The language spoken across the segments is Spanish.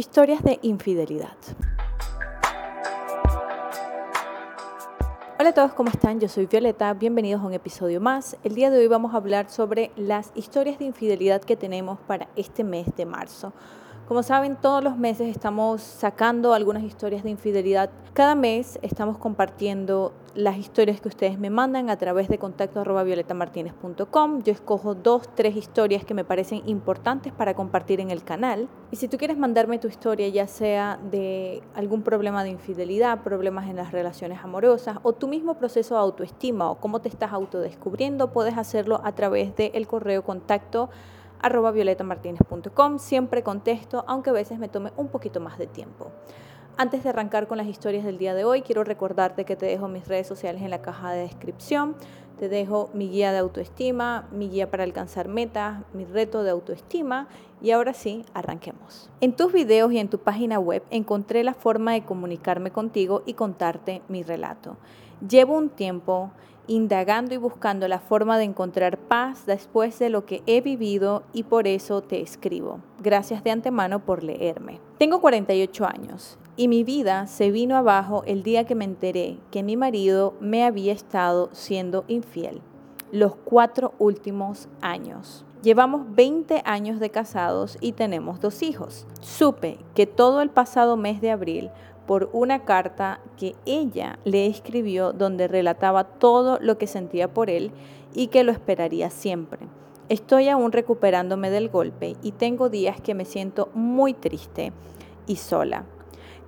Historias de infidelidad. Hola a todos, ¿cómo están? Yo soy Violeta, bienvenidos a un episodio más. El día de hoy vamos a hablar sobre las historias de infidelidad que tenemos para este mes de marzo. Como saben, todos los meses estamos sacando algunas historias de infidelidad. Cada mes estamos compartiendo las historias que ustedes me mandan a través de contacto violetamartinez.com. Yo escojo dos, tres historias que me parecen importantes para compartir en el canal. Y si tú quieres mandarme tu historia, ya sea de algún problema de infidelidad, problemas en las relaciones amorosas o tu mismo proceso de autoestima o cómo te estás autodescubriendo, puedes hacerlo a través del correo contacto arroba violetamartinez.com. Siempre contesto, aunque a veces me tome un poquito más de tiempo. Antes de arrancar con las historias del día de hoy, quiero recordarte que te dejo mis redes sociales en la caja de descripción. Te dejo mi guía de autoestima, mi guía para alcanzar metas, mi reto de autoestima y ahora sí, arranquemos. En tus videos y en tu página web encontré la forma de comunicarme contigo y contarte mi relato. Llevo un tiempo indagando y buscando la forma de encontrar paz después de lo que he vivido y por eso te escribo. Gracias de antemano por leerme. Tengo 48 años y mi vida se vino abajo el día que me enteré que mi marido me había estado siendo infiel. Los cuatro últimos años. Llevamos 20 años de casados y tenemos dos hijos. Supe que todo el pasado mes de abril por una carta que ella le escribió donde relataba todo lo que sentía por él y que lo esperaría siempre. Estoy aún recuperándome del golpe y tengo días que me siento muy triste y sola.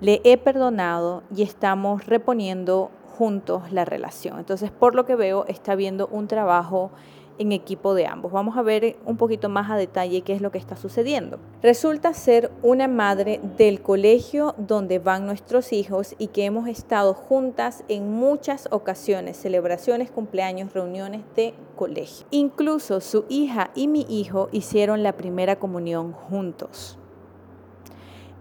Le he perdonado y estamos reponiendo juntos la relación. Entonces, por lo que veo, está habiendo un trabajo en equipo de ambos. Vamos a ver un poquito más a detalle qué es lo que está sucediendo. Resulta ser una madre del colegio donde van nuestros hijos y que hemos estado juntas en muchas ocasiones, celebraciones, cumpleaños, reuniones de colegio. Incluso su hija y mi hijo hicieron la primera comunión juntos.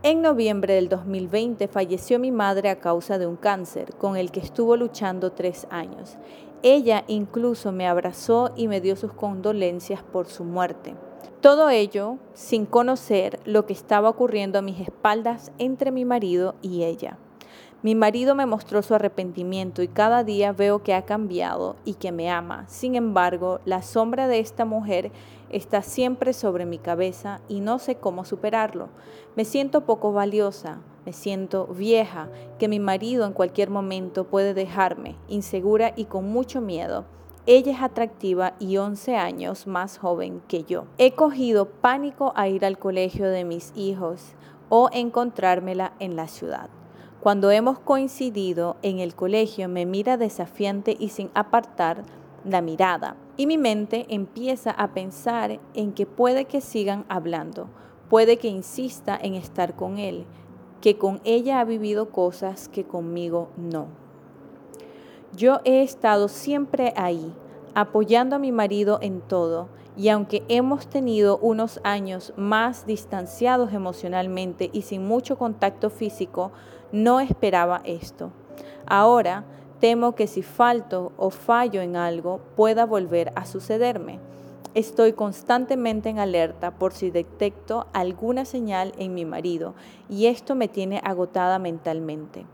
En noviembre del 2020 falleció mi madre a causa de un cáncer con el que estuvo luchando tres años. Ella incluso me abrazó y me dio sus condolencias por su muerte. Todo ello sin conocer lo que estaba ocurriendo a mis espaldas entre mi marido y ella. Mi marido me mostró su arrepentimiento y cada día veo que ha cambiado y que me ama. Sin embargo, la sombra de esta mujer está siempre sobre mi cabeza y no sé cómo superarlo. Me siento poco valiosa, me siento vieja, que mi marido en cualquier momento puede dejarme, insegura y con mucho miedo. Ella es atractiva y 11 años más joven que yo. He cogido pánico a ir al colegio de mis hijos o encontrármela en la ciudad. Cuando hemos coincidido en el colegio me mira desafiante y sin apartar la mirada. Y mi mente empieza a pensar en que puede que sigan hablando, puede que insista en estar con él, que con ella ha vivido cosas que conmigo no. Yo he estado siempre ahí, apoyando a mi marido en todo, y aunque hemos tenido unos años más distanciados emocionalmente y sin mucho contacto físico, no esperaba esto. Ahora temo que si falto o fallo en algo pueda volver a sucederme. Estoy constantemente en alerta por si detecto alguna señal en mi marido y esto me tiene agotada mentalmente.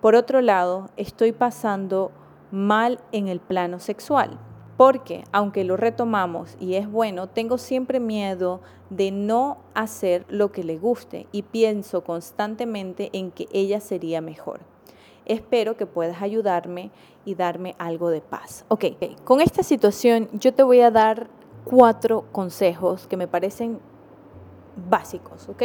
Por otro lado, estoy pasando mal en el plano sexual, porque aunque lo retomamos y es bueno, tengo siempre miedo de no hacer lo que le guste y pienso constantemente en que ella sería mejor. Espero que puedas ayudarme y darme algo de paz. Ok, con esta situación yo te voy a dar cuatro consejos que me parecen básicos, ¿ok?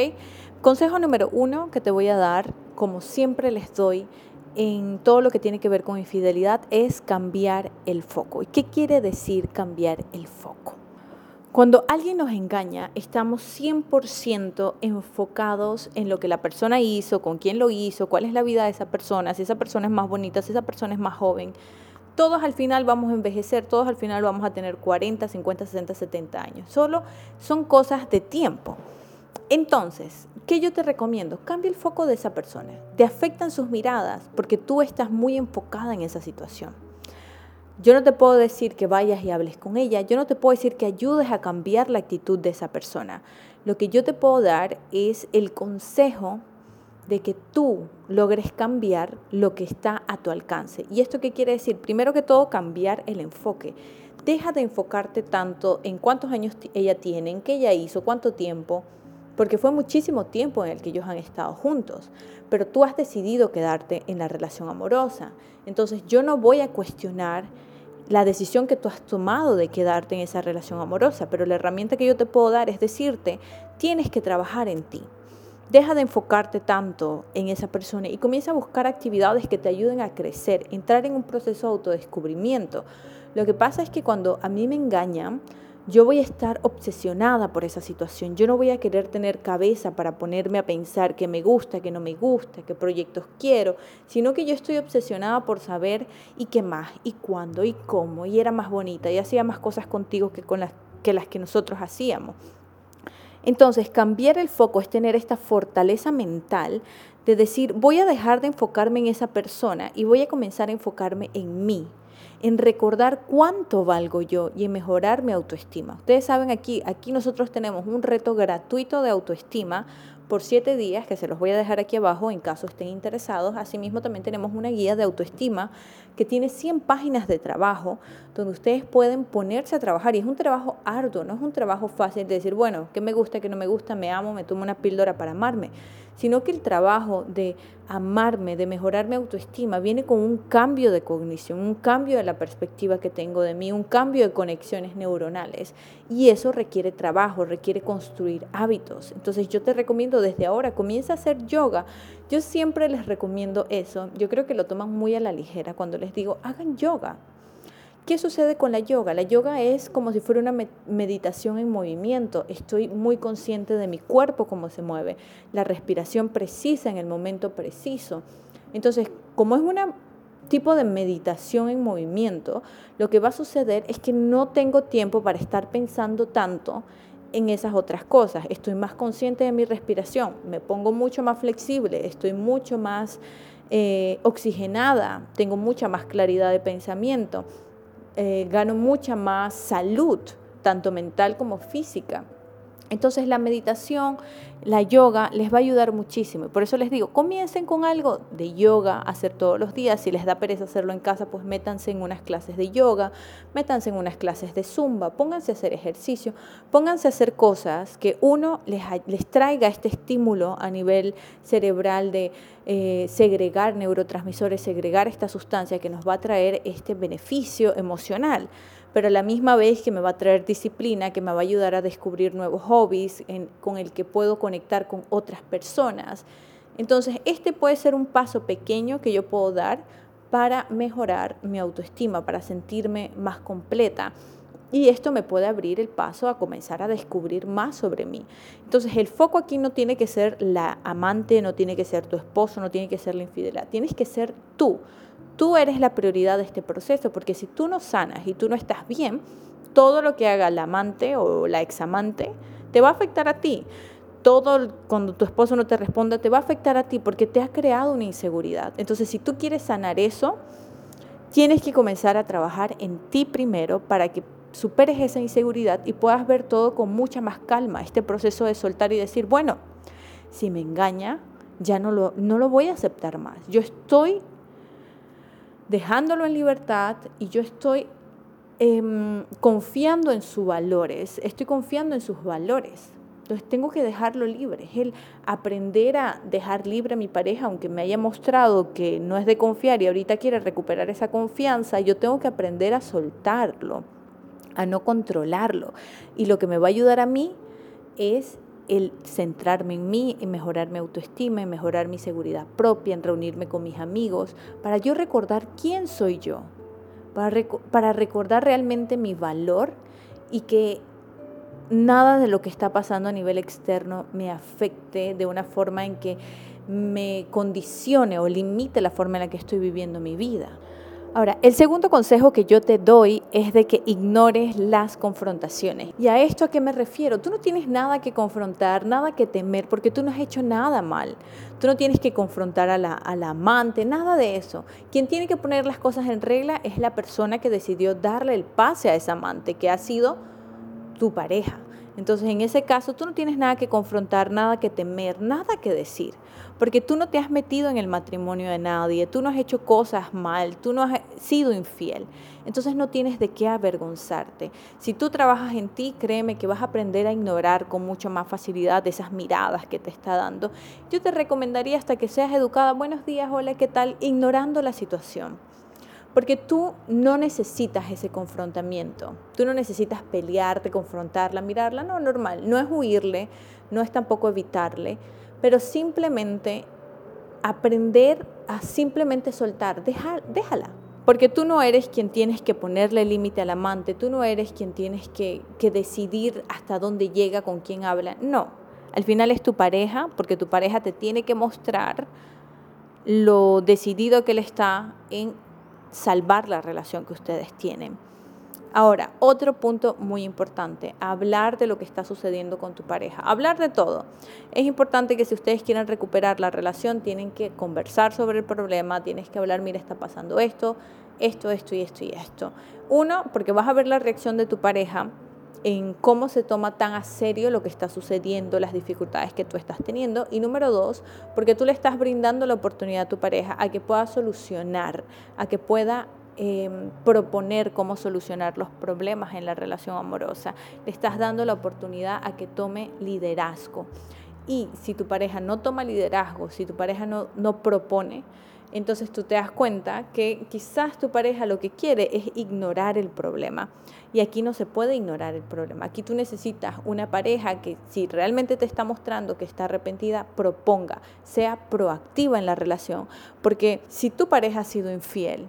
Consejo número uno que te voy a dar, como siempre les doy en todo lo que tiene que ver con infidelidad, es cambiar el foco. ¿Y qué quiere decir cambiar el foco? Cuando alguien nos engaña, estamos 100% enfocados en lo que la persona hizo, con quién lo hizo, cuál es la vida de esa persona, si esa persona es más bonita, si esa persona es más joven, todos al final vamos a envejecer, todos al final vamos a tener 40, 50, 60, 70 años. Solo son cosas de tiempo. Entonces, ¿qué yo te recomiendo? Cambia el foco de esa persona. Te afectan sus miradas porque tú estás muy enfocada en esa situación. Yo no te puedo decir que vayas y hables con ella, yo no te puedo decir que ayudes a cambiar la actitud de esa persona. Lo que yo te puedo dar es el consejo de que tú logres cambiar lo que está a tu alcance. ¿Y esto qué quiere decir? Primero que todo, cambiar el enfoque. Deja de enfocarte tanto en cuántos años ella tiene, en qué ella hizo, cuánto tiempo, porque fue muchísimo tiempo en el que ellos han estado juntos, pero tú has decidido quedarte en la relación amorosa. Entonces yo no voy a cuestionar la decisión que tú has tomado de quedarte en esa relación amorosa, pero la herramienta que yo te puedo dar es decirte, tienes que trabajar en ti. Deja de enfocarte tanto en esa persona y comienza a buscar actividades que te ayuden a crecer, entrar en un proceso de autodescubrimiento. Lo que pasa es que cuando a mí me engañan, yo voy a estar obsesionada por esa situación. Yo no voy a querer tener cabeza para ponerme a pensar qué me gusta, qué no me gusta, qué proyectos quiero, sino que yo estoy obsesionada por saber y qué más, y cuándo, y cómo, y era más bonita, y hacía más cosas contigo que con las que, las que nosotros hacíamos. Entonces, cambiar el foco es tener esta fortaleza mental de decir, voy a dejar de enfocarme en esa persona y voy a comenzar a enfocarme en mí en recordar cuánto valgo yo y en mejorar mi autoestima. Ustedes saben aquí, aquí nosotros tenemos un reto gratuito de autoestima por siete días, que se los voy a dejar aquí abajo en caso estén interesados. Asimismo, también tenemos una guía de autoestima que tiene 100 páginas de trabajo donde ustedes pueden ponerse a trabajar. Y es un trabajo arduo, no es un trabajo fácil de decir, bueno, ¿qué me gusta, qué no me gusta, me amo, me tomo una píldora para amarme? Sino que el trabajo de amarme, de mejorar mi autoestima, viene con un cambio de cognición, un cambio de la perspectiva que tengo de mí, un cambio de conexiones neuronales. Y eso requiere trabajo, requiere construir hábitos. Entonces yo te recomiendo desde ahora, comienza a hacer yoga. Yo siempre les recomiendo eso. Yo creo que lo toman muy a la ligera cuando les digo, hagan yoga. ¿Qué sucede con la yoga? La yoga es como si fuera una meditación en movimiento. Estoy muy consciente de mi cuerpo, cómo se mueve, la respiración precisa en el momento preciso. Entonces, como es un tipo de meditación en movimiento, lo que va a suceder es que no tengo tiempo para estar pensando tanto en esas otras cosas. Estoy más consciente de mi respiración, me pongo mucho más flexible, estoy mucho más eh, oxigenada, tengo mucha más claridad de pensamiento. Eh, gano mucha más salud, tanto mental como física. Entonces la meditación, la yoga les va a ayudar muchísimo. por eso les digo, comiencen con algo de yoga, hacer todos los días. Si les da pereza hacerlo en casa, pues métanse en unas clases de yoga, métanse en unas clases de zumba, pónganse a hacer ejercicio, pónganse a hacer cosas que uno les, les traiga este estímulo a nivel cerebral de eh, segregar neurotransmisores, segregar esta sustancia que nos va a traer este beneficio emocional pero a la misma vez que me va a traer disciplina, que me va a ayudar a descubrir nuevos hobbies con el que puedo conectar con otras personas. Entonces, este puede ser un paso pequeño que yo puedo dar para mejorar mi autoestima, para sentirme más completa. Y esto me puede abrir el paso a comenzar a descubrir más sobre mí. Entonces el foco aquí no tiene que ser la amante, no tiene que ser tu esposo, no tiene que ser la infidelidad, tienes que ser tú. Tú eres la prioridad de este proceso, porque si tú no sanas y tú no estás bien, todo lo que haga la amante o la examante te va a afectar a ti. Todo cuando tu esposo no te responda te va a afectar a ti porque te ha creado una inseguridad. Entonces, si tú quieres sanar eso, tienes que comenzar a trabajar en ti primero para que superes esa inseguridad y puedas ver todo con mucha más calma. Este proceso de soltar y decir, bueno, si me engaña, ya no lo, no lo voy a aceptar más. Yo estoy dejándolo en libertad y yo estoy em, confiando en sus valores, estoy confiando en sus valores. Entonces tengo que dejarlo libre, es el aprender a dejar libre a mi pareja, aunque me haya mostrado que no es de confiar y ahorita quiere recuperar esa confianza, yo tengo que aprender a soltarlo, a no controlarlo. Y lo que me va a ayudar a mí es el centrarme en mí, en mejorar mi autoestima, en mejorar mi seguridad propia, en reunirme con mis amigos, para yo recordar quién soy yo, para, para recordar realmente mi valor y que nada de lo que está pasando a nivel externo me afecte de una forma en que me condicione o limite la forma en la que estoy viviendo mi vida. Ahora, el segundo consejo que yo te doy es de que ignores las confrontaciones. ¿Y a esto a qué me refiero? Tú no tienes nada que confrontar, nada que temer, porque tú no has hecho nada mal. Tú no tienes que confrontar a la, a la amante, nada de eso. Quien tiene que poner las cosas en regla es la persona que decidió darle el pase a esa amante, que ha sido tu pareja. Entonces, en ese caso, tú no tienes nada que confrontar, nada que temer, nada que decir, porque tú no te has metido en el matrimonio de nadie, tú no has hecho cosas mal, tú no has sido infiel. Entonces, no tienes de qué avergonzarte. Si tú trabajas en ti, créeme que vas a aprender a ignorar con mucha más facilidad esas miradas que te está dando. Yo te recomendaría hasta que seas educada, buenos días, hola, ¿qué tal? Ignorando la situación. Porque tú no necesitas ese confrontamiento, tú no necesitas pelearte, confrontarla, mirarla, no, normal, no es huirle, no es tampoco evitarle, pero simplemente aprender a simplemente soltar, déjala. Porque tú no eres quien tienes que ponerle límite al amante, tú no eres quien tienes que, que decidir hasta dónde llega, con quién habla, no. Al final es tu pareja, porque tu pareja te tiene que mostrar lo decidido que él está en salvar la relación que ustedes tienen. Ahora, otro punto muy importante, hablar de lo que está sucediendo con tu pareja, hablar de todo. Es importante que si ustedes quieren recuperar la relación, tienen que conversar sobre el problema, tienes que hablar, mira, está pasando esto, esto, esto y esto y esto. Uno, porque vas a ver la reacción de tu pareja en cómo se toma tan a serio lo que está sucediendo, las dificultades que tú estás teniendo. Y número dos, porque tú le estás brindando la oportunidad a tu pareja a que pueda solucionar, a que pueda em, proponer cómo solucionar los problemas en la relación amorosa. Le estás dando la oportunidad a que tome liderazgo. Y si tu pareja no toma liderazgo, si tu pareja no, no propone, entonces tú te das cuenta que quizás tu pareja lo que quiere es ignorar el problema. Y aquí no se puede ignorar el problema. Aquí tú necesitas una pareja que si realmente te está mostrando que está arrepentida, proponga, sea proactiva en la relación. Porque si tu pareja ha sido infiel,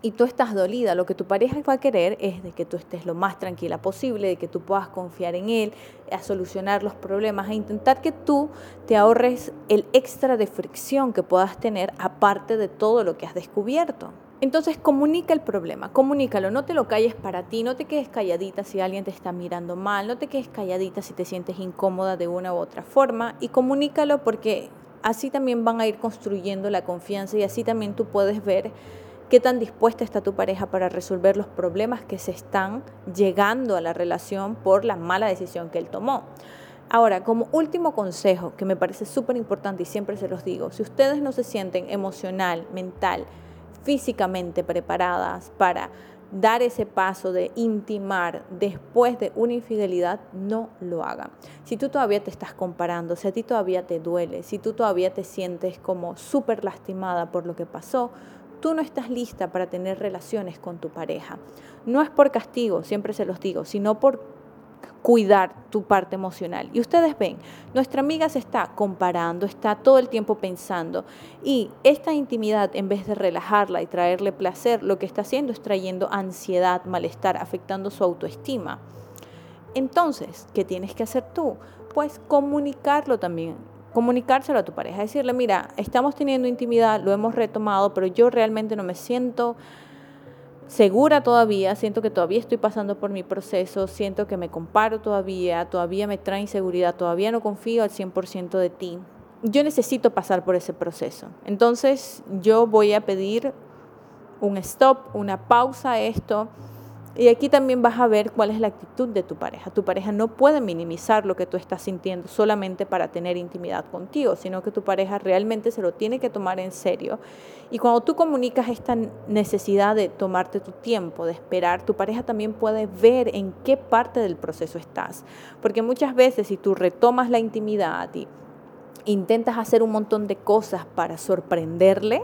y tú estás dolida, lo que tu pareja va a querer es de que tú estés lo más tranquila posible, de que tú puedas confiar en él, a solucionar los problemas, a intentar que tú te ahorres el extra de fricción que puedas tener aparte de todo lo que has descubierto. Entonces comunica el problema, comunícalo, no te lo calles para ti, no te quedes calladita si alguien te está mirando mal, no te quedes calladita si te sientes incómoda de una u otra forma y comunícalo porque así también van a ir construyendo la confianza y así también tú puedes ver qué tan dispuesta está tu pareja para resolver los problemas que se están llegando a la relación por la mala decisión que él tomó. Ahora, como último consejo, que me parece súper importante y siempre se los digo, si ustedes no se sienten emocional, mental, físicamente preparadas para dar ese paso de intimar después de una infidelidad, no lo hagan. Si tú todavía te estás comparando, si a ti todavía te duele, si tú todavía te sientes como súper lastimada por lo que pasó, tú no estás lista para tener relaciones con tu pareja. No es por castigo, siempre se los digo, sino por cuidar tu parte emocional. Y ustedes ven, nuestra amiga se está comparando, está todo el tiempo pensando y esta intimidad en vez de relajarla y traerle placer, lo que está haciendo es trayendo ansiedad, malestar, afectando su autoestima. Entonces, ¿qué tienes que hacer tú? Pues comunicarlo también comunicárselo a tu pareja, decirle, mira, estamos teniendo intimidad, lo hemos retomado, pero yo realmente no me siento segura todavía, siento que todavía estoy pasando por mi proceso, siento que me comparo todavía, todavía me trae inseguridad, todavía no confío al 100% de ti. Yo necesito pasar por ese proceso. Entonces yo voy a pedir un stop, una pausa a esto y aquí también vas a ver cuál es la actitud de tu pareja. Tu pareja no puede minimizar lo que tú estás sintiendo solamente para tener intimidad contigo, sino que tu pareja realmente se lo tiene que tomar en serio. Y cuando tú comunicas esta necesidad de tomarte tu tiempo, de esperar, tu pareja también puede ver en qué parte del proceso estás. Porque muchas veces si tú retomas la intimidad y intentas hacer un montón de cosas para sorprenderle,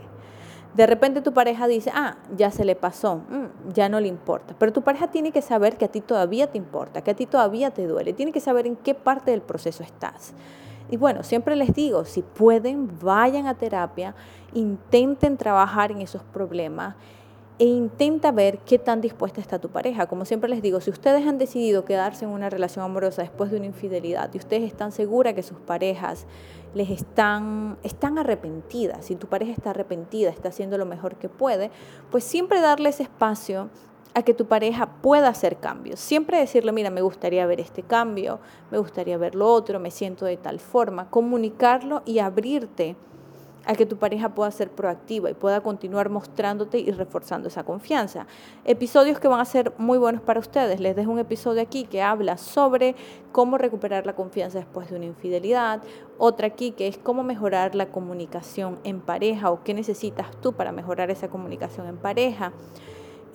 de repente tu pareja dice, ah, ya se le pasó, mm, ya no le importa. Pero tu pareja tiene que saber que a ti todavía te importa, que a ti todavía te duele, tiene que saber en qué parte del proceso estás. Y bueno, siempre les digo, si pueden, vayan a terapia, intenten trabajar en esos problemas e intenta ver qué tan dispuesta está tu pareja. Como siempre les digo, si ustedes han decidido quedarse en una relación amorosa después de una infidelidad y ustedes están seguras que sus parejas les están, están arrepentidas, si tu pareja está arrepentida, está haciendo lo mejor que puede, pues siempre darles espacio a que tu pareja pueda hacer cambios. Siempre decirle, mira, me gustaría ver este cambio, me gustaría ver lo otro, me siento de tal forma, comunicarlo y abrirte a que tu pareja pueda ser proactiva y pueda continuar mostrándote y reforzando esa confianza. Episodios que van a ser muy buenos para ustedes. Les dejo un episodio aquí que habla sobre cómo recuperar la confianza después de una infidelidad. Otra aquí que es cómo mejorar la comunicación en pareja o qué necesitas tú para mejorar esa comunicación en pareja.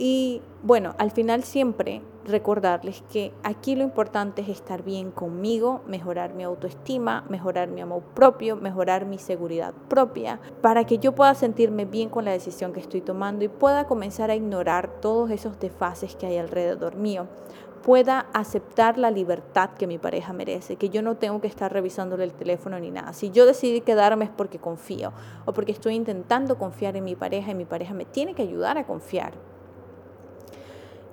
Y bueno, al final siempre recordarles que aquí lo importante es estar bien conmigo, mejorar mi autoestima, mejorar mi amor propio, mejorar mi seguridad propia, para que yo pueda sentirme bien con la decisión que estoy tomando y pueda comenzar a ignorar todos esos desfases que hay alrededor mío pueda aceptar la libertad que mi pareja merece, que yo no tengo que estar revisándole el teléfono ni nada. Si yo decidí quedarme es porque confío o porque estoy intentando confiar en mi pareja y mi pareja me tiene que ayudar a confiar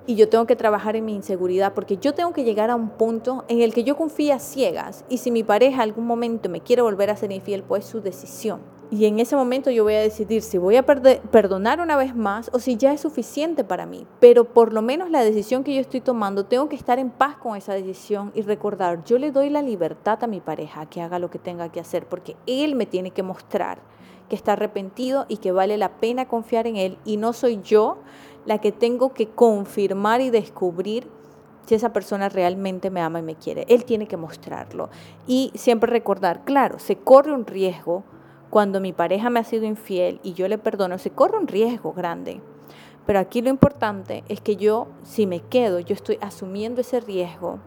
y yo tengo que trabajar en mi inseguridad porque yo tengo que llegar a un punto en el que yo confíe a ciegas y si mi pareja algún momento me quiere volver a ser infiel, pues es su decisión. Y en ese momento yo voy a decidir si voy a perdonar una vez más o si ya es suficiente para mí. Pero por lo menos la decisión que yo estoy tomando, tengo que estar en paz con esa decisión y recordar, yo le doy la libertad a mi pareja que haga lo que tenga que hacer porque él me tiene que mostrar que está arrepentido y que vale la pena confiar en él y no soy yo la que tengo que confirmar y descubrir si esa persona realmente me ama y me quiere. Él tiene que mostrarlo. Y siempre recordar, claro, se corre un riesgo cuando mi pareja me ha sido infiel y yo le perdono, se corre un riesgo grande. Pero aquí lo importante es que yo, si me quedo, yo estoy asumiendo ese riesgo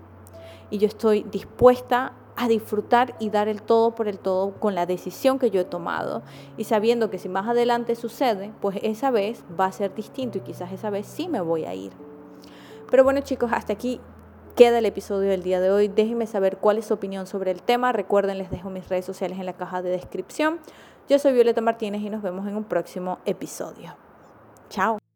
y yo estoy dispuesta a disfrutar y dar el todo por el todo con la decisión que yo he tomado y sabiendo que si más adelante sucede, pues esa vez va a ser distinto y quizás esa vez sí me voy a ir. Pero bueno chicos, hasta aquí queda el episodio del día de hoy. Déjenme saber cuál es su opinión sobre el tema. Recuerden, les dejo mis redes sociales en la caja de descripción. Yo soy Violeta Martínez y nos vemos en un próximo episodio. Chao.